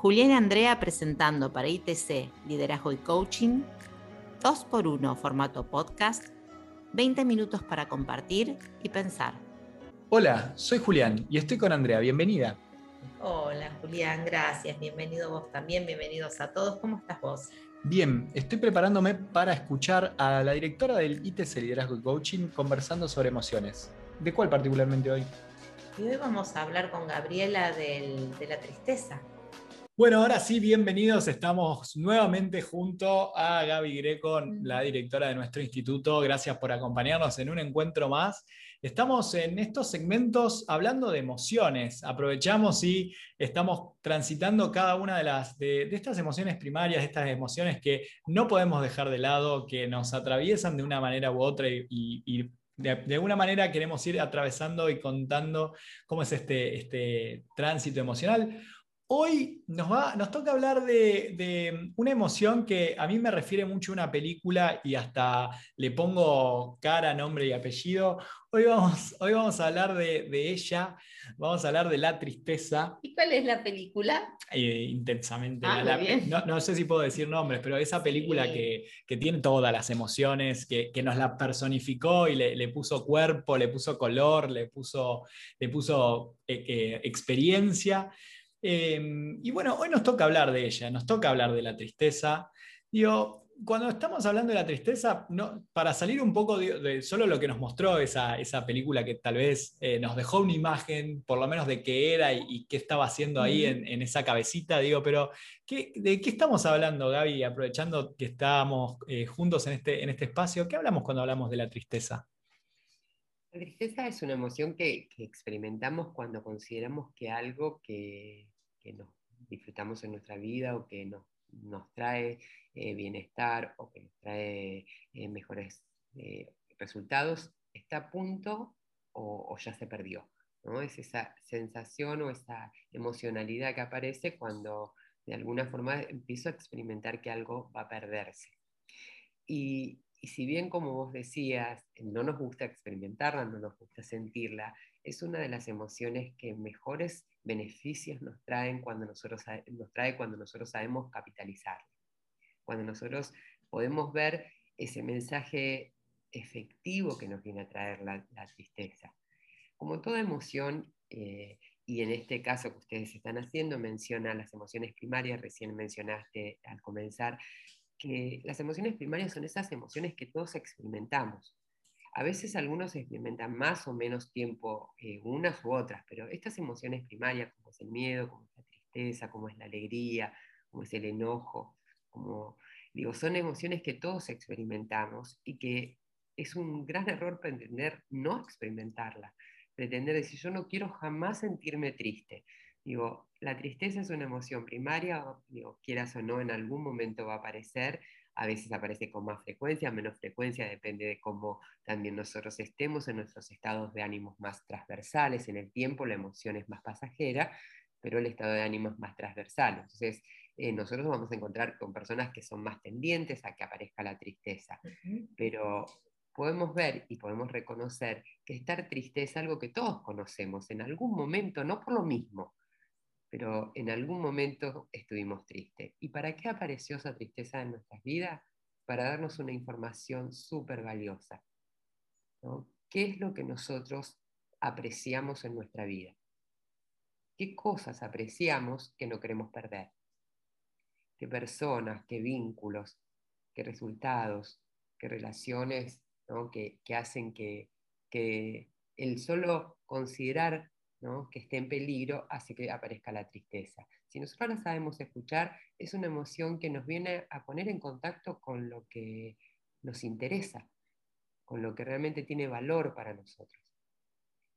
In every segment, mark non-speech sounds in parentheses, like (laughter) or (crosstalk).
Julián y Andrea presentando para ITC Liderazgo y Coaching, 2x1 formato podcast, 20 minutos para compartir y pensar. Hola, soy Julián y estoy con Andrea. Bienvenida. Hola Julián, gracias. Bienvenido vos también. Bienvenidos a todos. ¿Cómo estás vos? Bien, estoy preparándome para escuchar a la directora del ITC Liderazgo y Coaching conversando sobre emociones. ¿De cuál particularmente hoy? Y hoy vamos a hablar con Gabriela de la tristeza. Bueno, ahora sí, bienvenidos. Estamos nuevamente junto a Gaby Greco, la directora de nuestro instituto. Gracias por acompañarnos en un encuentro más. Estamos en estos segmentos hablando de emociones. Aprovechamos y estamos transitando cada una de, las, de, estas emociones primarias, estas emociones que no podemos dejar de lado, que nos atraviesan de una manera u otra y, de, alguna manera queremos ir atravesando y contando cómo es este, este tránsito emocional. Hoy nos, va, nos toca hablar de, una emoción que a mí me refiere mucho a una película y hasta le pongo cara, nombre y apellido. Hoy vamos, hoy vamos a hablar de, ella, vamos a hablar de la tristeza. ¿Y cuál es la película? Eh, intensamente. Ah, no, sé si puedo decir nombres, pero esa película que, tiene todas las emociones, que, nos la personificó y le, puso cuerpo, le puso color, le puso, le puso eh, eh, experiencia. Em, y bueno, hoy nos toca hablar de ella, nos toca hablar de la tristeza. Digo, cuando estamos hablando de la tristeza, no, para salir un poco de, solo lo que nos mostró esa, esa película que tal vez eh, nos dejó una imagen, por lo menos de qué era y, qué estaba haciendo ahí en, esa cabecita, digo, pero ¿de qué estamos hablando, Gaby? Aprovechando que estábamos eh, juntos en este, en este espacio, ¿qué hablamos cuando hablamos de la tristeza? La tristeza es una emoción que, experimentamos cuando consideramos que algo que, nos disfrutamos en nuestra vida o que nos, trae eh, bienestar o que nos trae eh, mejores eh, resultados está a punto o, ya se perdió. ¿no? Es esa sensación o esa emocionalidad que aparece cuando de alguna forma empiezo a experimentar que algo va a perderse. Y si bien, como vos decías, no nos gusta experimentarla, no nos gusta sentirla, es una de las emociones que mejores beneficios nos, traen cuando nosotros, nos trae cuando nosotros sabemos capitalizarla. Cuando nosotros podemos ver ese mensaje efectivo que nos viene a traer la, tristeza. Como toda emoción, eh, y en este caso que ustedes están haciendo, menciona las emociones primarias, recién mencionaste al comenzar, que las emociones primarias son esas emociones que todos experimentamos. A veces algunos experimentan más o menos tiempo eh, unas u otras, pero estas emociones primarias, como es el miedo, como es la tristeza, como es la alegría, como es el enojo, digo, son emociones que todos experimentamos y que es un gran error pretender no experimentarla, pretender decir yo no quiero jamás sentirme triste. Digo, la tristeza es una emoción primaria, digo, quieras o no, en algún momento va a aparecer, a veces aparece con más frecuencia, menos frecuencia, depende de cómo también nosotros estemos en nuestros estados de ánimos más transversales. En el tiempo la emoción es más pasajera, pero el estado de ánimo es más transversal. Entonces, eh, nosotros vamos a encontrar con personas que son más tendientes a que aparezca la tristeza, pero podemos ver y podemos reconocer que estar triste es algo que todos conocemos en algún momento, no por lo mismo, pero en algún momento estuvimos tristes. ¿Y para qué apareció esa tristeza en nuestras vidas? Para darnos una información súper valiosa. ¿Qué es lo que nosotros apreciamos en nuestra vida? ¿Qué cosas apreciamos que no queremos perder? ¿Qué personas, qué vínculos, qué resultados, qué relaciones que, hacen que, que el solo considerar que esté en peligro hace que aparezca la tristeza. Si nosotros la sabemos escuchar, es una emoción que nos viene a poner en contacto con lo que nos interesa, con lo que realmente tiene valor para nosotros.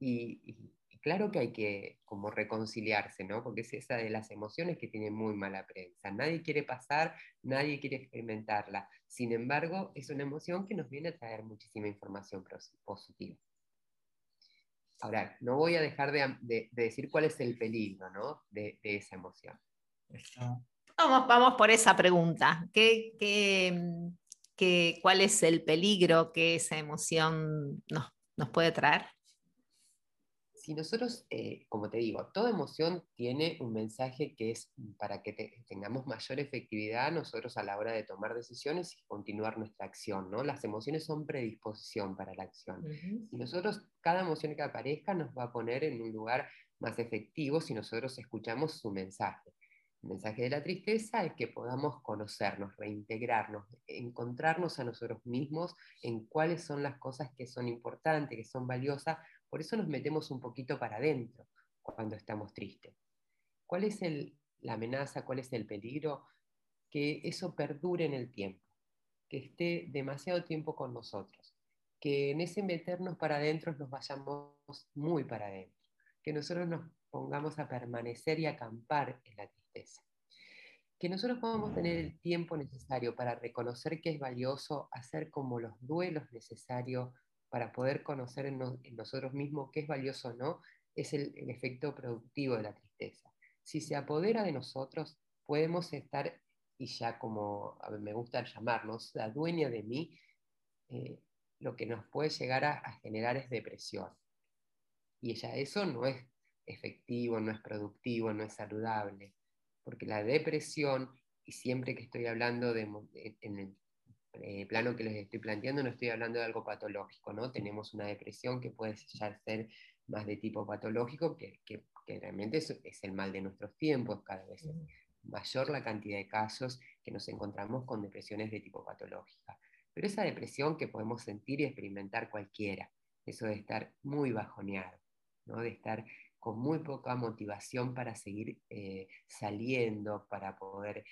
Y, claro que hay que como reconciliarse, ¿no? porque es esa de las emociones que tiene muy mala prensa. Nadie quiere pasar, nadie quiere experimentarla. Sin embargo, es una emoción que nos viene a traer muchísima información positiva. Ahora, no voy a dejar de, decir cuál es el peligro de, esa emoción. Vamos, vamos por esa pregunta. cuál es el peligro que esa emoción nos, puede traer? Si nosotros, eh, como te digo, toda emoción tiene un mensaje que es para que tengamos mayor efectividad nosotros a la hora de tomar decisiones y continuar nuestra acción, ¿no? Las emociones son predisposición para la acción. Si nosotros, cada emoción que aparezca nos va a poner en un lugar más efectivo si nosotros escuchamos su mensaje. El mensaje de la tristeza es que podamos conocernos, reintegrarnos, encontrarnos a nosotros mismos en cuáles son las cosas que son importantes, que son valiosas por eso nos metemos un poquito para adentro cuando estamos tristes. ¿Cuál es la amenaza? ¿Cuál es el peligro? Que eso perdure en el tiempo, que esté demasiado tiempo con nosotros, que en ese meternos para adentro nos vayamos muy para adentro, que nosotros nos pongamos a permanecer y acampar en la tristeza. Que nosotros podamos tener el tiempo necesario para reconocer que es valioso, hacer como los duelos necesarios para poder conocer en, nosotros mismos qué es valioso o no, es el, efecto productivo de la tristeza. Si se apodera de nosotros, podemos estar, y ya como me gusta llamarnos, la dueña de mí, eh, lo que nos puede llegar a, generar es depresión. Y ya eso no es efectivo, no es productivo, no es saludable, porque la depresión, y siempre que estoy hablando de, en el eh, plano que les estoy planteando, no estoy hablando de algo patológico, ¿no? Tenemos una depresión que puede ya ser más de tipo patológico, que, que, realmente es, es, el mal de nuestros tiempos, cada vez es mayor la cantidad de casos que nos encontramos con depresiones de tipo patológica. Pero esa depresión que podemos sentir y experimentar cualquiera, eso de estar muy bajoneado, ¿no? de estar con muy poca motivación para seguir eh, saliendo, para poder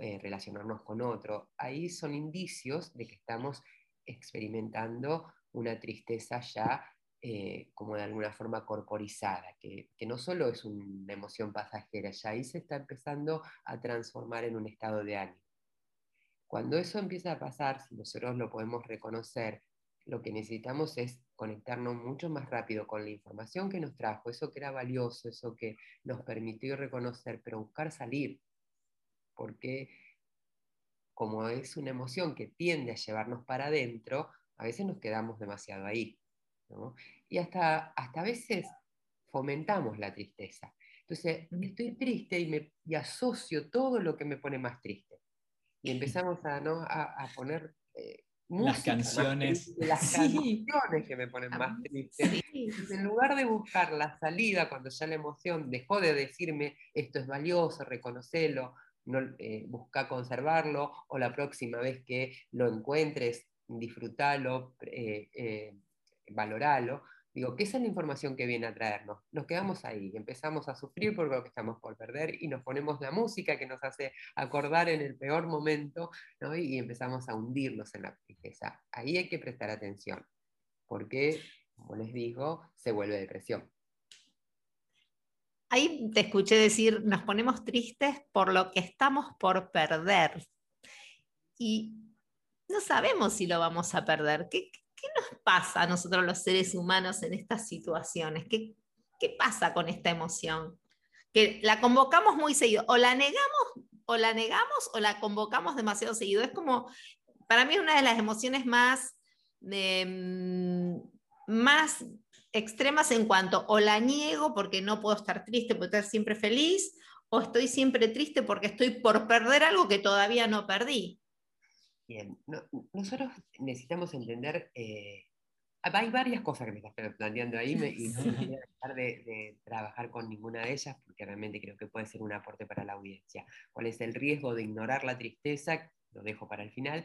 eh, relacionarnos con otro, ahí son indicios de que estamos experimentando una tristeza ya eh, como de alguna forma corporizada, que, no solo es una emoción pasajera, ya ahí se está empezando a transformar en un estado de ánimo. Cuando eso empieza a pasar, si nosotros lo podemos reconocer, lo que necesitamos es conectarnos mucho más rápido con la información que nos trajo, eso que era valioso, eso que nos permitió reconocer, pero buscar salir, porque como es una emoción que tiende a llevarnos para adentro, a veces nos quedamos demasiado ahí. Y hasta, hasta a veces fomentamos la tristeza. Entonces, estoy triste y, me, asocio todo lo que me pone más triste. Y empezamos a, ¿no? a, poner eh, las canciones. las canciones que me ponen más triste. En lugar de buscar la salida cuando ya la emoción dejó de decirme esto es valioso, reconocelo, no, eh, busca conservarlo o la próxima vez que lo encuentres, disfrútalo, eh, eh, valoralo. Digo, ¿qué es la información que viene a traernos? Nos quedamos ahí, empezamos a sufrir por lo que estamos por perder y nos ponemos la música que nos hace acordar en el peor momento y empezamos a hundirnos en la tristeza. Ahí hay que prestar atención, porque, como les digo, se vuelve depresión. Ahí te escuché decir, nos ponemos tristes por lo que estamos por perder. Y no sabemos si lo vamos a perder. ¿Qué, nos pasa a nosotros los seres humanos en estas situaciones? ¿Qué, ¿Qué pasa con esta emoción? Que la convocamos muy seguido. O la negamos, o la negamos, o la convocamos demasiado seguido. Es como, para mí, una de las emociones más, mm, más extremas en cuanto o la niego porque no puedo estar triste, puedo estar siempre feliz, o estoy siempre triste porque estoy por perder algo que todavía no perdí. Bien, nosotros necesitamos entender, eh, hay varias cosas que me estás planteando ahí y no voy a dejar de, trabajar con ninguna de ellas porque realmente creo que puede ser un aporte para la audiencia. ¿Cuál es el riesgo de ignorar la tristeza? Lo dejo para el final.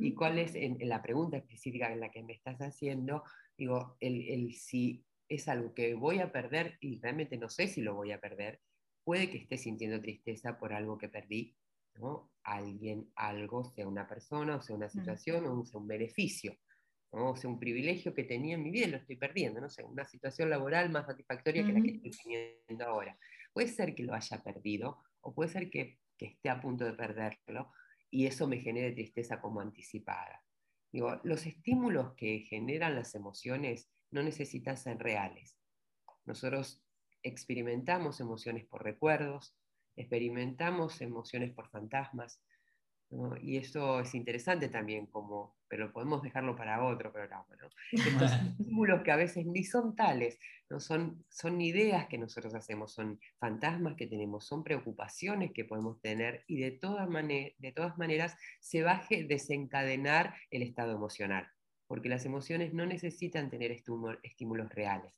¿Y cuál es en la pregunta específica en la que me estás haciendo? Digo, el, si es algo que voy a perder y realmente no sé si lo voy a perder, puede que esté sintiendo tristeza por algo que perdí, ¿no? Alguien, algo, sea una persona, o sea una situación, o sea un beneficio, o sea un privilegio que tenía en mi vida y lo estoy perdiendo, no sé, una situación laboral más satisfactoria que la que estoy teniendo ahora. Puede ser que lo haya perdido, o puede ser que, que esté a punto de perderlo, y eso me genere tristeza como anticipada los estímulos que generan las emociones no necesitan ser reales. Nosotros experimentamos emociones por recuerdos, experimentamos emociones por fantasmas, Y eso es interesante también, como, pero podemos dejarlo para otro programa. ¿no? Estos (laughs) estímulos que a veces ni son tales, no son, son ideas que nosotros hacemos, son fantasmas que tenemos, son preocupaciones que podemos tener y de todas, de todas maneras se va a desencadenar el estado emocional, porque las emociones no necesitan tener estímulos reales.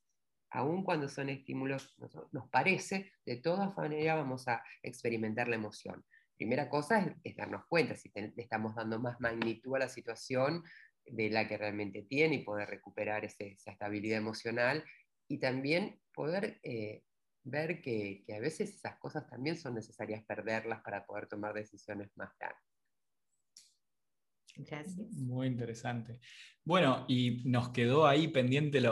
Aun cuando son estímulos, nos parece, de todas maneras vamos a experimentar la emoción primera cosa es, darnos cuenta si le estamos dando más magnitud a la situación de la que realmente tiene y poder recuperar esa estabilidad emocional y también poder eh, ver que, que, a veces esas cosas también son necesarias perderlas para poder tomar decisiones más grandes. Muy interesante. Bueno, y nos quedó ahí pendiente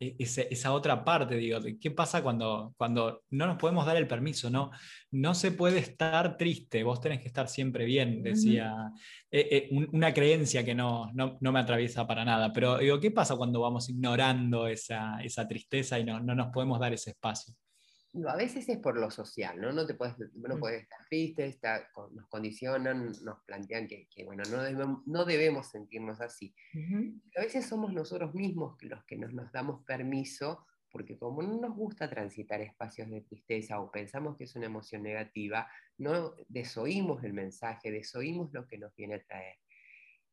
e, esa, otra parte, digo, de qué pasa cuando, cuando no nos podemos dar el permiso, ¿no? No se puede estar triste, vos tenés que estar siempre bien, decía, eh, eh, una creencia que no, no, me atraviesa para nada, pero digo, ¿qué pasa cuando vamos ignorando esa, tristeza y no, no nos podemos dar ese espacio? A veces es por lo social, ¿no? No, te puedes, no mm. puedes estar triste, nos condicionan, nos plantean que, bueno, no debemos, no debemos sentirnos así. A veces somos nosotros mismos los que nos, nos damos permiso, porque como no nos gusta transitar espacios de tristeza o pensamos que es una emoción negativa, no desoímos el mensaje, desoímos lo que nos viene a traer.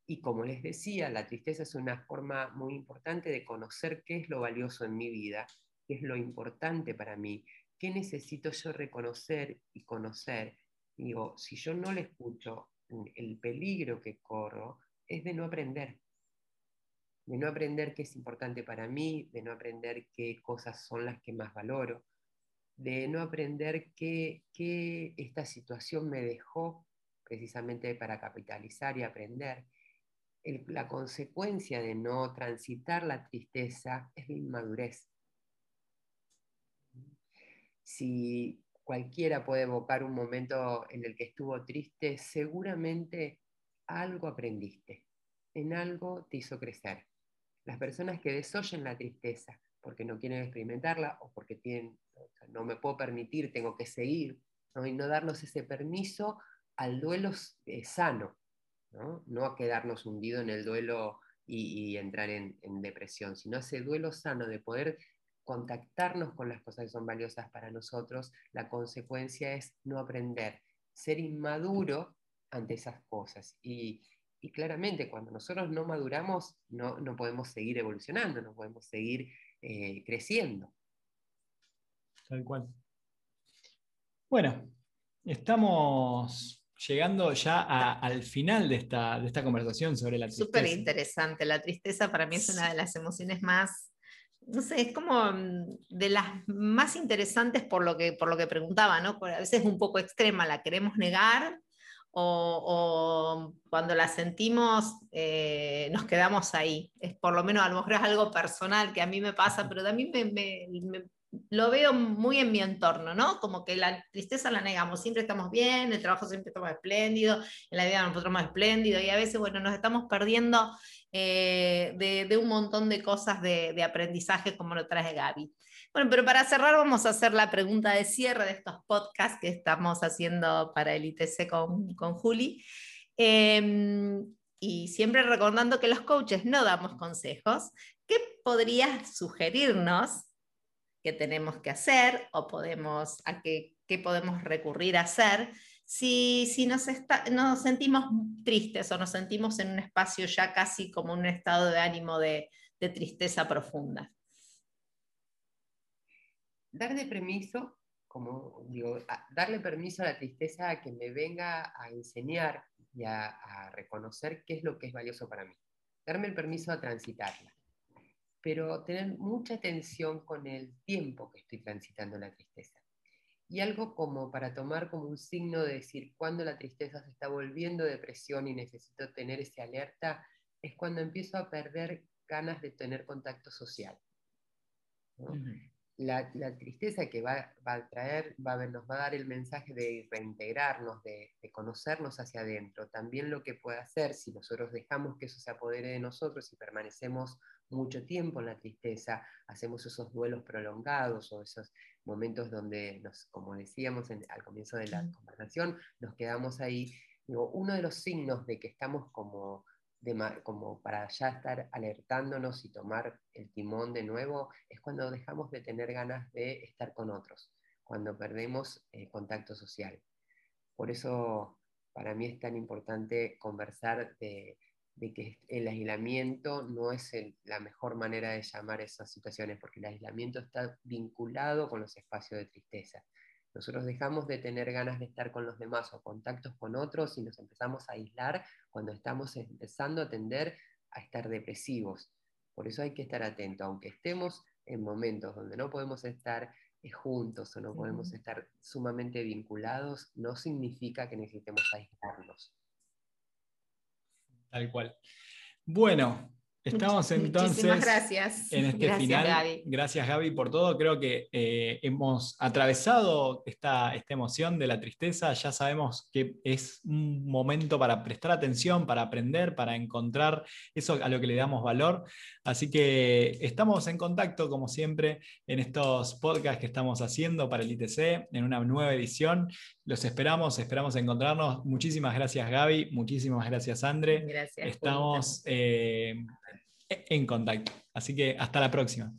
Y como les decía, la tristeza es una forma muy importante de conocer qué es lo valioso en mi vida, qué es lo importante para mí, ¿qué necesito yo reconocer y conocer? Digo, si yo no le escucho, el peligro que corro es de no aprender. De no aprender qué es importante para mí, de no aprender qué cosas son las que más valoro, de no aprender qué, esta situación me dejó precisamente para capitalizar y aprender. la consecuencia de no transitar la tristeza es la inmadurez si cualquiera puede evocar un momento en el que estuvo triste, seguramente algo aprendiste, en algo te hizo crecer. Las personas que desoyen la tristeza porque no quieren experimentarla o porque tienen, no me puedo permitir, tengo que seguir, y no darnos ese permiso al duelo eh, sano, ¿no? a quedarnos hundido en el duelo y, entrar en, en, depresión, sino ese duelo sano de poder contactarnos con las cosas que son valiosas para nosotros, la consecuencia es no aprender, ser inmaduro ante esas cosas. Y, claramente cuando nosotros no maduramos, no, podemos seguir evolucionando, no podemos seguir eh, creciendo. Tal cual. Bueno, estamos llegando ya al final de esta, de esta conversación sobre la tristeza. Súper interesante. La tristeza para mí es una de las emociones más no sé, es como mm, de las más interesantes por lo que, por lo que preguntaba, ¿no? a veces es un poco extrema, la queremos negar o, cuando la sentimos eh, nos quedamos ahí. Es por lo menos a lo mejor es algo personal que a mí me pasa, pero también me, lo veo muy en mi entorno, ¿no? Como que la tristeza la negamos, siempre estamos bien, el trabajo siempre estamos espléndido, en la vida nosotros más espléndido y a veces, bueno, nos estamos perdiendo eh, de, un montón de cosas de, aprendizaje como lo trae Gaby. Bueno, pero para cerrar vamos a hacer la pregunta de cierre de estos podcasts que estamos haciendo para el ITC con, con Juli. Em, y siempre recordando que los coaches no damos consejos, ¿qué podrías sugerirnos que tenemos que hacer o podemos, a qué, qué podemos recurrir a hacer si, nos, nos, sentimos tristes o nos sentimos en un espacio ya casi como un estado de ánimo de, tristeza profunda. Darle permiso, como digo, darle permiso a la tristeza a que me venga a enseñar y a, a reconocer qué es lo que es valioso para mí. Darme el permiso a transitarla pero tener mucha atención con el tiempo que estoy transitando la tristeza. Y algo como para tomar como un signo de decir cuando la tristeza se está volviendo depresión y necesito tener ese alerta, es cuando empiezo a perder ganas de tener contacto social. la, tristeza que va, a traer, va a, nos va a dar el mensaje de reintegrarnos, de, de, conocernos hacia adentro. También lo que puede hacer si nosotros dejamos que eso se apodere de nosotros y permanecemos mucho tiempo en la tristeza, hacemos esos duelos prolongados o esos momentos donde, nos, como decíamos al comienzo de la conversación, nos quedamos ahí, uno de los signos de que estamos como, como para ya estar alertándonos y tomar el timón de nuevo es cuando dejamos de tener ganas de estar con otros, cuando perdemos eh, contacto social. Por eso para mí es tan importante conversar de, que el aislamiento no es la mejor manera de llamar esas situaciones, porque el aislamiento está vinculado con los espacios de tristeza. Nosotros dejamos de tener ganas de estar con los demás o contactos con otros y nos empezamos a aislar cuando estamos empezando a tender a estar depresivos. Por eso hay que estar atento, aunque estemos en momentos donde no podemos estar eh, juntos o no podemos estar sumamente vinculados, no significa que necesitemos aislarnos. Tal cual. Bueno, Estamos entonces gracias. en este final. Gracias Gaby por todo. Creo que eh, hemos atravesado esta, esta, emoción de la tristeza. Ya sabemos que es un momento para prestar atención, para aprender, para encontrar eso a lo que le damos valor. Así que estamos en contacto, como siempre, en estos podcasts que estamos haciendo para el ITC, en una nueva edición. Los esperamos, esperamos encontrarnos. Muchísimas gracias Gaby, muchísimas gracias Andre. Gracias. Estamos en contacto. Así que hasta la próxima.